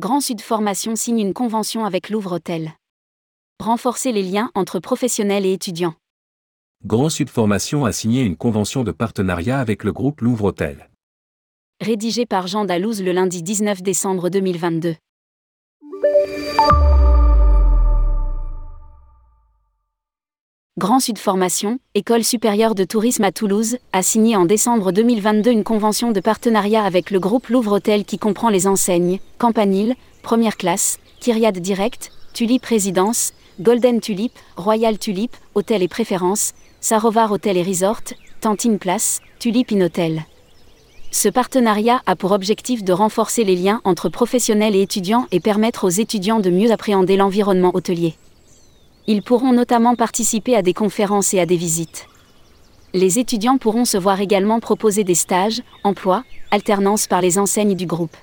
Grand Sud Formation signe une convention avec Louvre Hôtel. Renforcer les liens entre professionnels et étudiants. Grand Sud Formation a signé une convention de partenariat avec le groupe Louvre Hôtel. Rédigé par Jean Dalouse le lundi 19 décembre 2022. Grand Sud Formation, École supérieure de tourisme à Toulouse, a signé en décembre 2022 une convention de partenariat avec le groupe Louvre Hôtel qui comprend les enseignes Campanile, Première Classe, Kyriade Direct, Tulip Résidence, Golden Tulip, Royal Tulip, Hôtel et Préférences, Sarovar Hôtel et Resort, Tantine Place, Tulip In Hotel. Ce partenariat a pour objectif de renforcer les liens entre professionnels et étudiants et permettre aux étudiants de mieux appréhender l'environnement hôtelier. Ils pourront notamment participer à des conférences et à des visites. Les étudiants pourront se voir également proposer des stages, emplois, alternances par les enseignes du groupe.